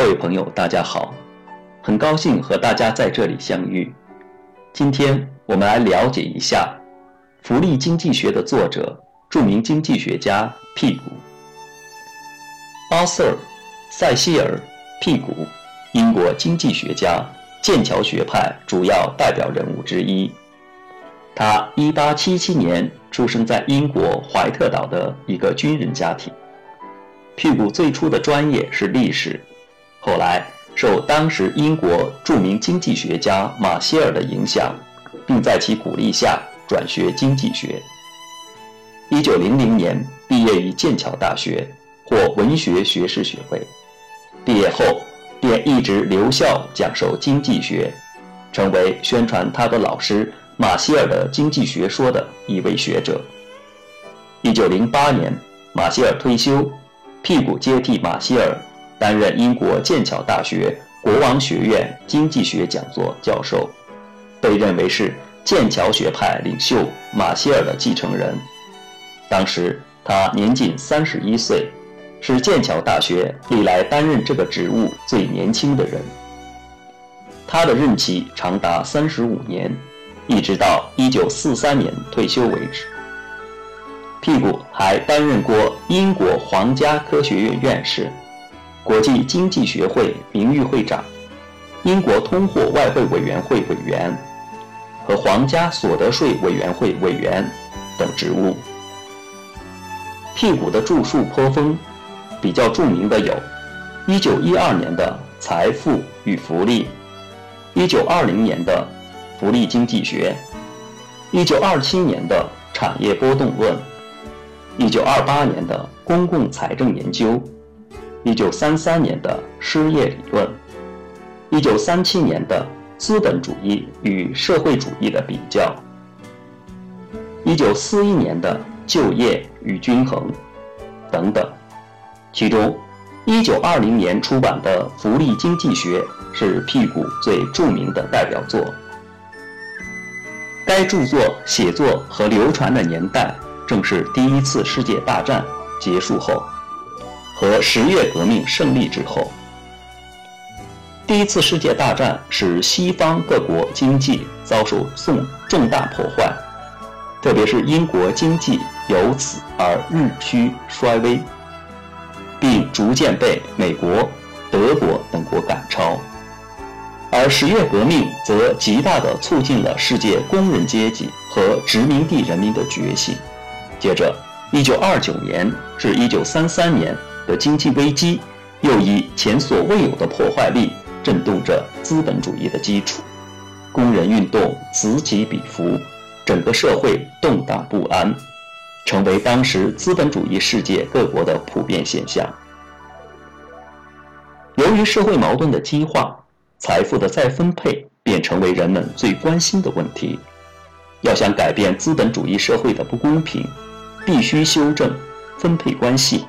各位朋友，大家好，很高兴和大家在这里相遇。今天我们来了解一下福利经济学的作者、著名经济学家辟谷。Arthur 塞西尔辟谷，英国经济学家，剑桥学派主要代表人物之一。他1877年出生在英国怀特岛的一个军人家庭。辟谷最初的专业是历史，后来受当时英国著名经济学家马歇尔的影响，并在其鼓励下转学经济学。1900年毕业于剑桥大学，获文学学士学位。毕业后便一直留校讲授经济学，成为宣传他的老师。马歇尔的经济学说的一位学者。一九零八年，马歇尔退休，屁股接替马歇尔，担任英国剑桥大学国王学院经济学讲座教授，被认为是剑桥学派领袖马歇尔的继承人。当时他年仅三十一岁，是剑桥大学历来担任这个职务最年轻的人。他的任期长达三十五年。一直到一九四三年退休为止。屁股还担任过英国皇家科学院院士、国际经济学会名誉会长、英国通货外汇委员会委员和皇家所得税委员会委员等职务。辟谷的著述颇丰，比较著名的有：一九一二年的《财富与福利》，一九二零年的。福利经济学，一九二七年的产业波动论，一九二八年的公共财政研究，一九三三年的失业理论，一九三七年的资本主义与社会主义的比较，一九四一年的就业与均衡，等等。其中，一九二零年出版的《福利经济学》是辟谷最著名的代表作。该著作写作和流传的年代正是第一次世界大战结束后和十月革命胜利之后。第一次世界大战使西方各国经济遭受重重大破坏，特别是英国经济由此而日趋衰微，并逐渐被美国、德国等国赶超。而十月革命则极大地促进了世界工人阶级和殖民地人民的觉醒。接着，1929年至1933年的经济危机又以前所未有的破坏力震动着资本主义的基础，工人运动此起彼伏，整个社会动荡不安，成为当时资本主义世界各国的普遍现象。由于社会矛盾的激化。财富的再分配便成为人们最关心的问题。要想改变资本主义社会的不公平，必须修正分配关系，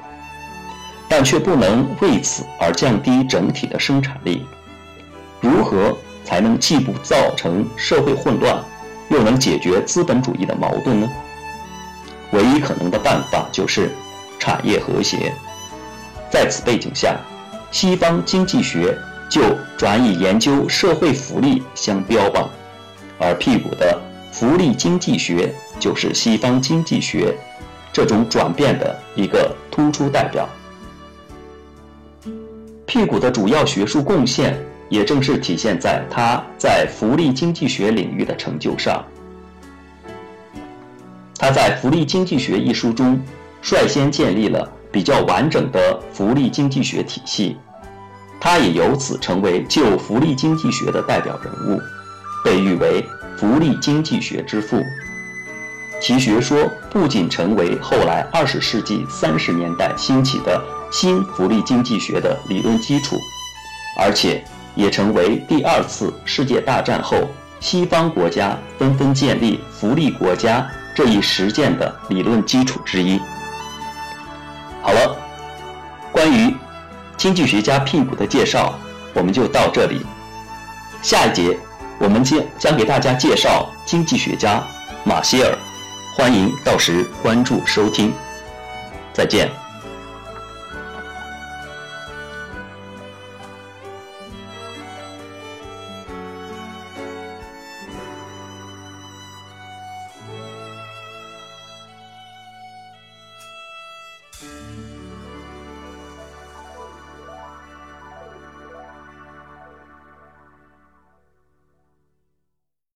但却不能为此而降低整体的生产力。如何才能既不造成社会混乱，又能解决资本主义的矛盾呢？唯一可能的办法就是产业和谐。在此背景下，西方经济学。就转以研究社会福利相标榜，而辟谷的福利经济学就是西方经济学这种转变的一个突出代表。辟谷的主要学术贡献，也正是体现在他在福利经济学领域的成就上。他在《福利经济学》一书中，率先建立了比较完整的福利经济学体系。他也由此成为旧福利经济学的代表人物，被誉为“福利经济学之父”。其学说不仅成为后来二十世纪三十年代兴起的新福利经济学的理论基础，而且也成为第二次世界大战后西方国家纷纷建立福利国家这一实践的理论基础之一。好了，关于。经济学家辟谷的介绍，我们就到这里。下一节，我们将将给大家介绍经济学家马歇尔，欢迎到时关注收听。再见。Yeah.